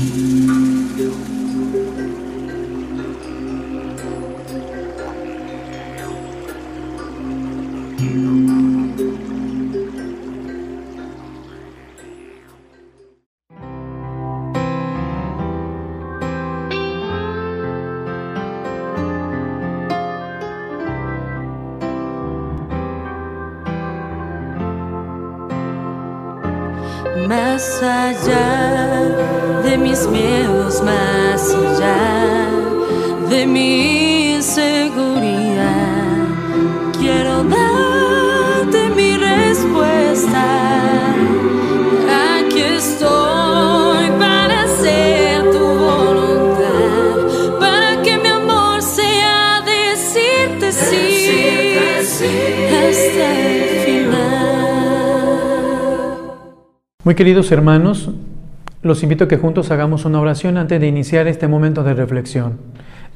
más de mis miedos, más allá de mi inseguridad. Quiero darte mi respuesta. Aquí estoy para hacer tu voluntad, para que mi amor sea decirte sí, hasta el final. Muy queridos hermanos, los invito a que juntos hagamos una oración antes de iniciar este momento de reflexión.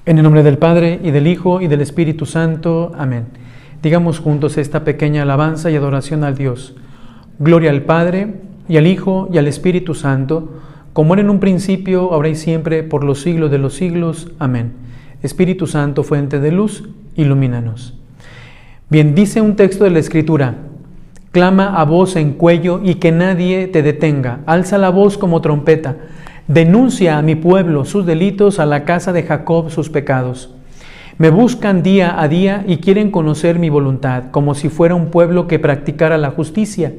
En el nombre del Padre y del Hijo y del Espíritu Santo. Amén. Digamos juntos esta pequeña alabanza y adoración al Dios. Gloria al Padre y al Hijo y al Espíritu Santo, como era en un principio, ahora y siempre, por los siglos de los siglos. Amén. Espíritu Santo, fuente de luz, ilumínanos. Bien, dice un texto de la Escritura, clama a voz en cuello y que nadie te detenga, alza la voz como trompeta, denuncia a mi pueblo sus delitos, a la casa de Jacob sus pecados. Me buscan día a día y quieren conocer mi voluntad, como si fuera un pueblo que practicara la justicia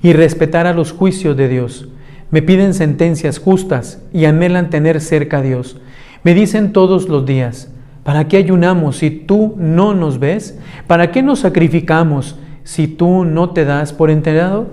y respetara los juicios de Dios. Me piden sentencias justas y anhelan tener cerca a Dios. Me dicen todos los días, ¿para qué ayunamos si tú no nos ves? ¿Para qué nos sacrificamos si tú no te das por enterado?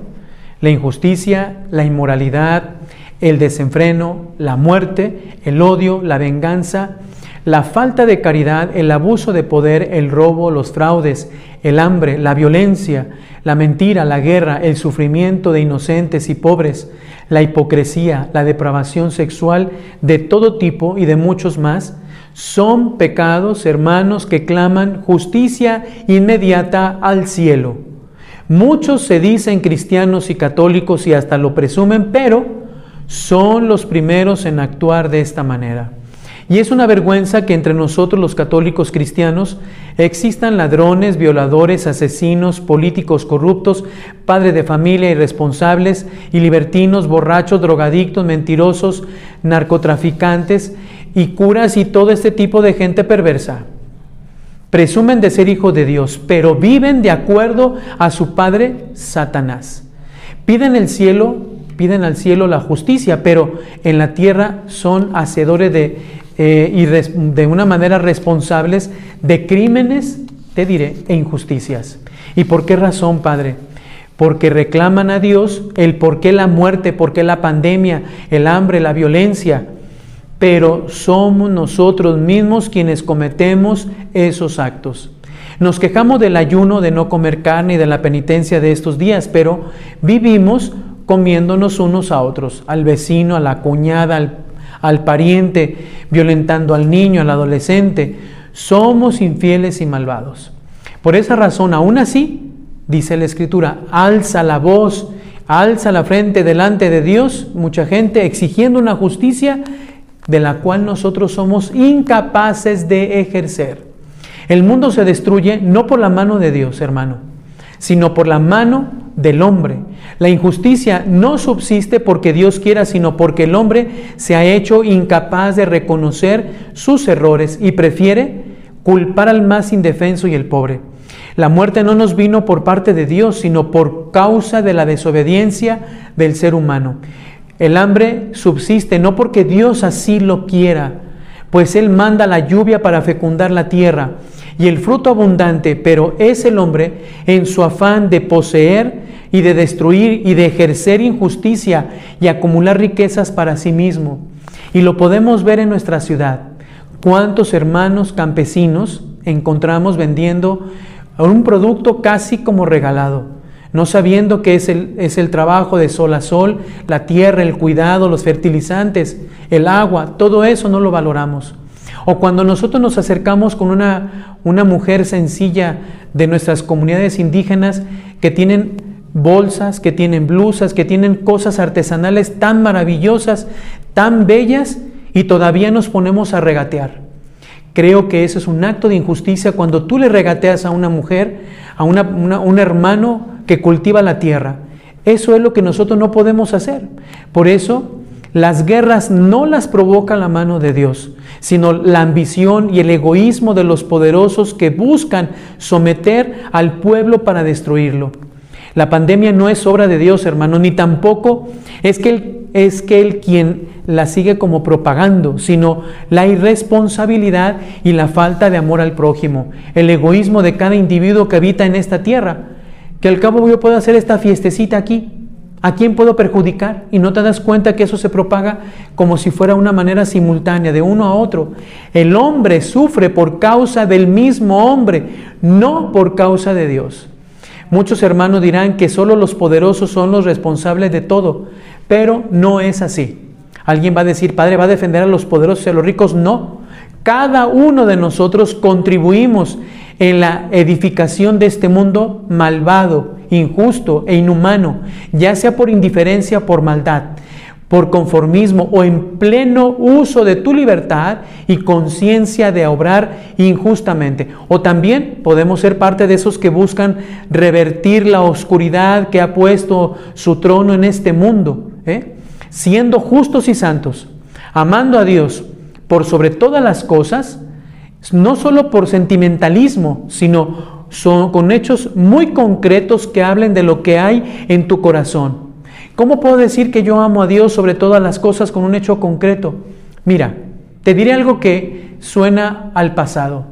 La injusticia, la inmoralidad, el desenfreno, la muerte, el odio, la venganza, la falta de caridad, el abuso de poder, el robo, los fraudes, el hambre, la violencia, la mentira, la guerra, el sufrimiento de inocentes y pobres, la hipocresía, la depravación sexual de todo tipo y de muchos más, son pecados, hermanos, que claman justicia inmediata al cielo. Muchos se dicen cristianos y católicos y hasta lo presumen, pero son los primeros en actuar de esta manera. Y es una vergüenza que entre nosotros los católicos cristianos existan ladrones, violadores, asesinos, políticos corruptos, padres de familia irresponsables y libertinos, borrachos, drogadictos, mentirosos, narcotraficantes y curas y todo este tipo de gente perversa. Presumen de ser hijos de Dios, pero viven de acuerdo a su padre Satanás. Piden el cielo, piden al cielo la justicia, pero en la tierra son hacedores de eh, y de una manera responsables de crímenes, te diré, e injusticias. ¿Y por qué razón, Padre? Porque reclaman a Dios el por qué la muerte, por qué la pandemia, el hambre, la violencia, pero somos nosotros mismos quienes cometemos esos actos. Nos quejamos del ayuno, de no comer carne y de la penitencia de estos días, pero vivimos comiéndonos unos a otros, al vecino, a la cuñada, al, al pariente, violentando al niño, al adolescente. Somos infieles y malvados. Por esa razón, aún así, dice la Escritura, alza la voz, alza la frente delante de Dios, mucha gente exigiendo una justicia de la cual nosotros somos incapaces de ejercer. El mundo se destruye no por la mano de Dios, hermano, sino por la mano del hombre. La injusticia no subsiste porque Dios quiera, sino porque el hombre se ha hecho incapaz de reconocer sus errores y prefiere culpar al más indefenso y el pobre. La muerte no nos vino por parte de Dios, sino por causa de la desobediencia del ser humano. El hambre subsiste no porque Dios así lo quiera, pues Él manda la lluvia para fecundar la tierra y el fruto abundante, pero es el hombre en su afán de poseer y de destruir y de ejercer injusticia y acumular riquezas para sí mismo. Y lo podemos ver en nuestra ciudad. ¿Cuántos hermanos campesinos encontramos vendiendo un producto casi como regalado? No sabiendo que es el, es el trabajo de sol a sol, la tierra, el cuidado, los fertilizantes, el agua, todo eso no lo valoramos. O cuando nosotros nos acercamos con una, una mujer sencilla de nuestras comunidades indígenas que tienen bolsas, que tienen blusas, que tienen cosas artesanales tan maravillosas, tan bellas, y todavía nos ponemos a regatear. Creo que eso es un acto de injusticia cuando tú le regateas a una mujer, a un hermano que cultiva la tierra. Eso es lo que nosotros no podemos hacer. Por eso las guerras no las provoca la mano de Dios, sino la ambición y el egoísmo de los poderosos que buscan someter al pueblo para destruirlo. La pandemia no es obra de Dios, hermano, ni tampoco es que él, es que él quien la sigue como propagando, sino la irresponsabilidad y la falta de amor al prójimo, el egoísmo de cada individuo que habita en esta tierra. Que al cabo yo puedo hacer esta fiestecita aquí, ¿A quién puedo perjudicar? Y no te das cuenta que eso se propaga como si fuera una manera simultánea, de uno a otro. El hombre sufre por causa del mismo hombre, no por causa de Dios. Muchos hermanos dirán que solo los poderosos son los responsables de todo, pero no es así. Alguien va a decir, Padre, ¿va a defender a los poderosos y a los ricos? No. Cada uno de nosotros contribuimos en la edificación de este mundo malvado, injusto e inhumano, ya sea por indiferencia, por maldad, por conformismo o en pleno uso de tu libertad y conciencia de obrar injustamente. O también podemos ser parte de esos que buscan revertir la oscuridad que ha puesto su trono en este mundo, ¿eh? siendo justos y santos, amando a Dios por sobre todas las cosas, no solo por sentimentalismo, sino con hechos muy concretos que hablen de lo que hay en tu corazón. ¿Cómo puedo decir que yo amo a Dios sobre todas las cosas con un hecho concreto? Mira, te diré algo que suena al pasado.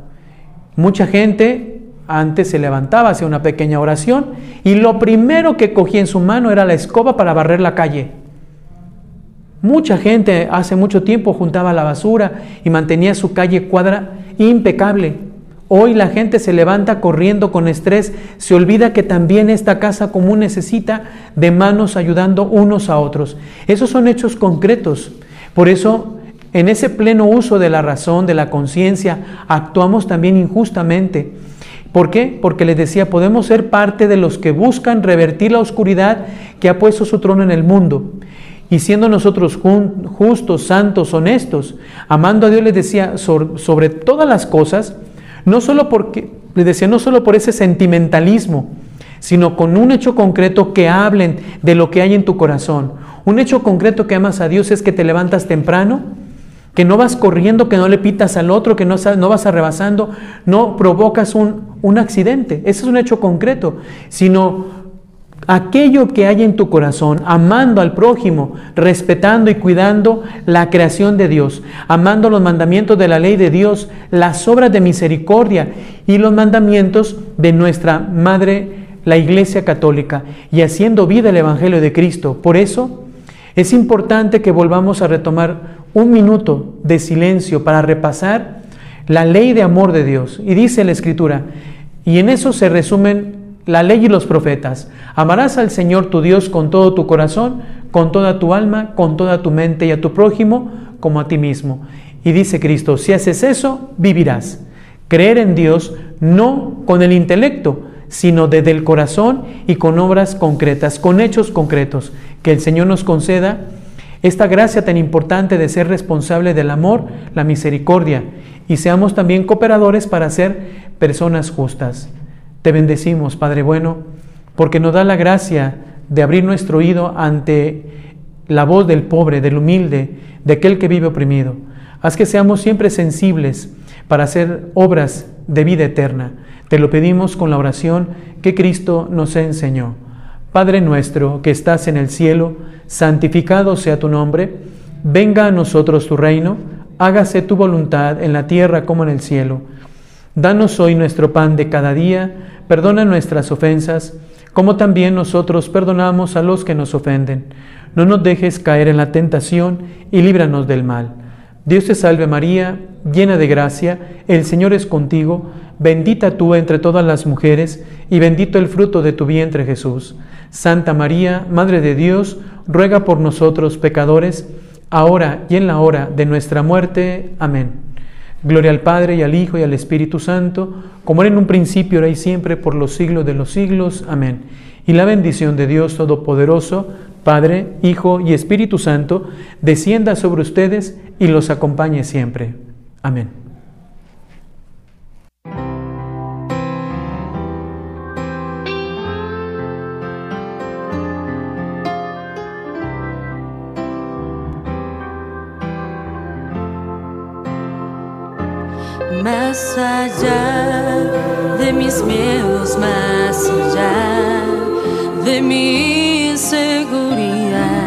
Mucha gente antes se levantaba, hacía una pequeña oración y lo primero que cogía en su mano era la escoba para barrer la calle. Mucha gente hace mucho tiempo juntaba la basura y mantenía su calle cuadra impecable. Hoy la gente se levanta corriendo con estrés, se olvida que también esta casa común necesita de manos ayudando unos a otros. Esos son hechos concretos. Por eso, en ese pleno uso de la razón, de la conciencia, actuamos también injustamente. ¿Por qué? Porque les decía, podemos ser parte de los que buscan revertir la oscuridad que ha puesto su trono en el mundo. Y siendo nosotros justos, santos, honestos, amando a Dios, les decía, sobre, todas las cosas, no solo porque, les decía, no solo por ese sentimentalismo, sino con un hecho concreto que hablen de lo que hay en tu corazón. Un hecho concreto que amas a Dios es que te levantas temprano, que no vas corriendo, que no le pitas al otro, que no, no vas arrebasando, no provocas un, un accidente. Ese es un hecho concreto, sino aquello que hay en tu corazón, amando al prójimo, respetando y cuidando la creación de Dios, amando los mandamientos de la ley de Dios, las obras de misericordia y los mandamientos de nuestra Madre, la Iglesia Católica, y haciendo vida el Evangelio de Cristo. Por eso es importante que volvamos a retomar un minuto de silencio para repasar la ley de amor de Dios. Y dice la Escritura, y en eso se resumen la ley y los profetas. Amarás al Señor tu Dios con todo tu corazón, con toda tu alma, con toda tu mente y a tu prójimo como a ti mismo. Y dice Cristo, si haces eso, vivirás. Creer en Dios no con el intelecto, sino desde el corazón y con obras concretas, con hechos concretos. Que el Señor nos conceda esta gracia tan importante de ser responsable del amor, la misericordia, y seamos también cooperadores para ser personas justas. Te bendecimos, Padre bueno, porque nos da la gracia de abrir nuestro oído ante la voz del pobre, del humilde, de aquel que vive oprimido. Haz que seamos siempre sensibles para hacer obras de vida eterna. Te lo pedimos con la oración que Cristo nos enseñó. Padre nuestro que estás en el cielo, santificado sea tu nombre, venga a nosotros tu reino, hágase tu voluntad en la tierra como en el cielo. Danos hoy nuestro pan de cada día Perdona nuestras ofensas, como también nosotros perdonamos a los que nos ofenden. No nos dejes caer en la tentación y líbranos del mal. Dios te salve María, llena de gracia, el Señor es contigo, bendita tú entre todas las mujeres, y bendito el fruto de tu vientre Jesús. Santa María, Madre de Dios, ruega por nosotros pecadores, ahora y en la hora de nuestra muerte. Amén. Gloria al Padre y al Hijo y al Espíritu Santo, como era en un principio, ahora y siempre, por los siglos de los siglos. Amén. Y la bendición de Dios Todopoderoso, Padre, Hijo y Espíritu Santo, descienda sobre ustedes y los acompañe siempre. Amén. Más allá de mis miedos, más allá de mi inseguridad.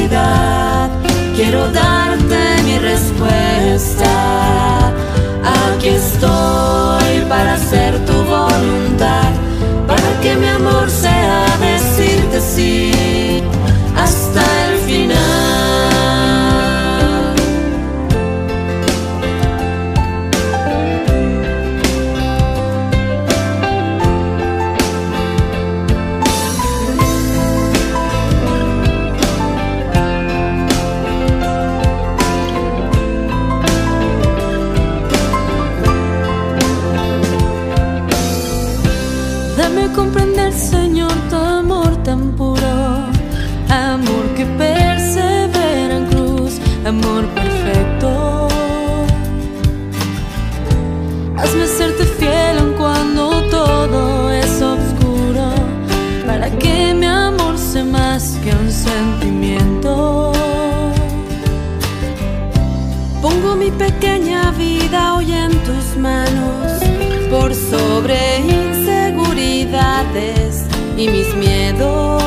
y mis miedos.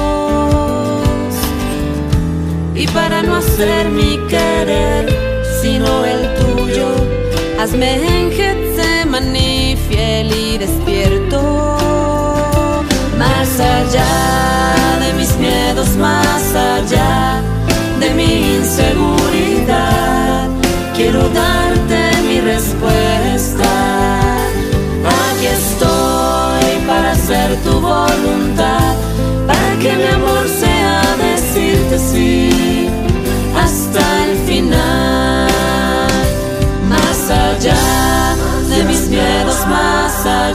Y para no hacer mi querer, sino el tuyo, hazme en Getsemaní fiel y despierto. Más allá de mis miedos, más allá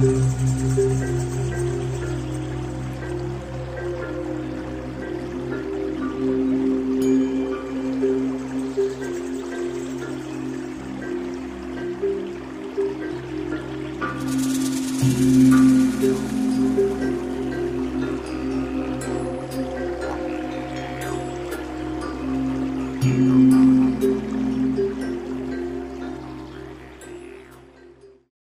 Música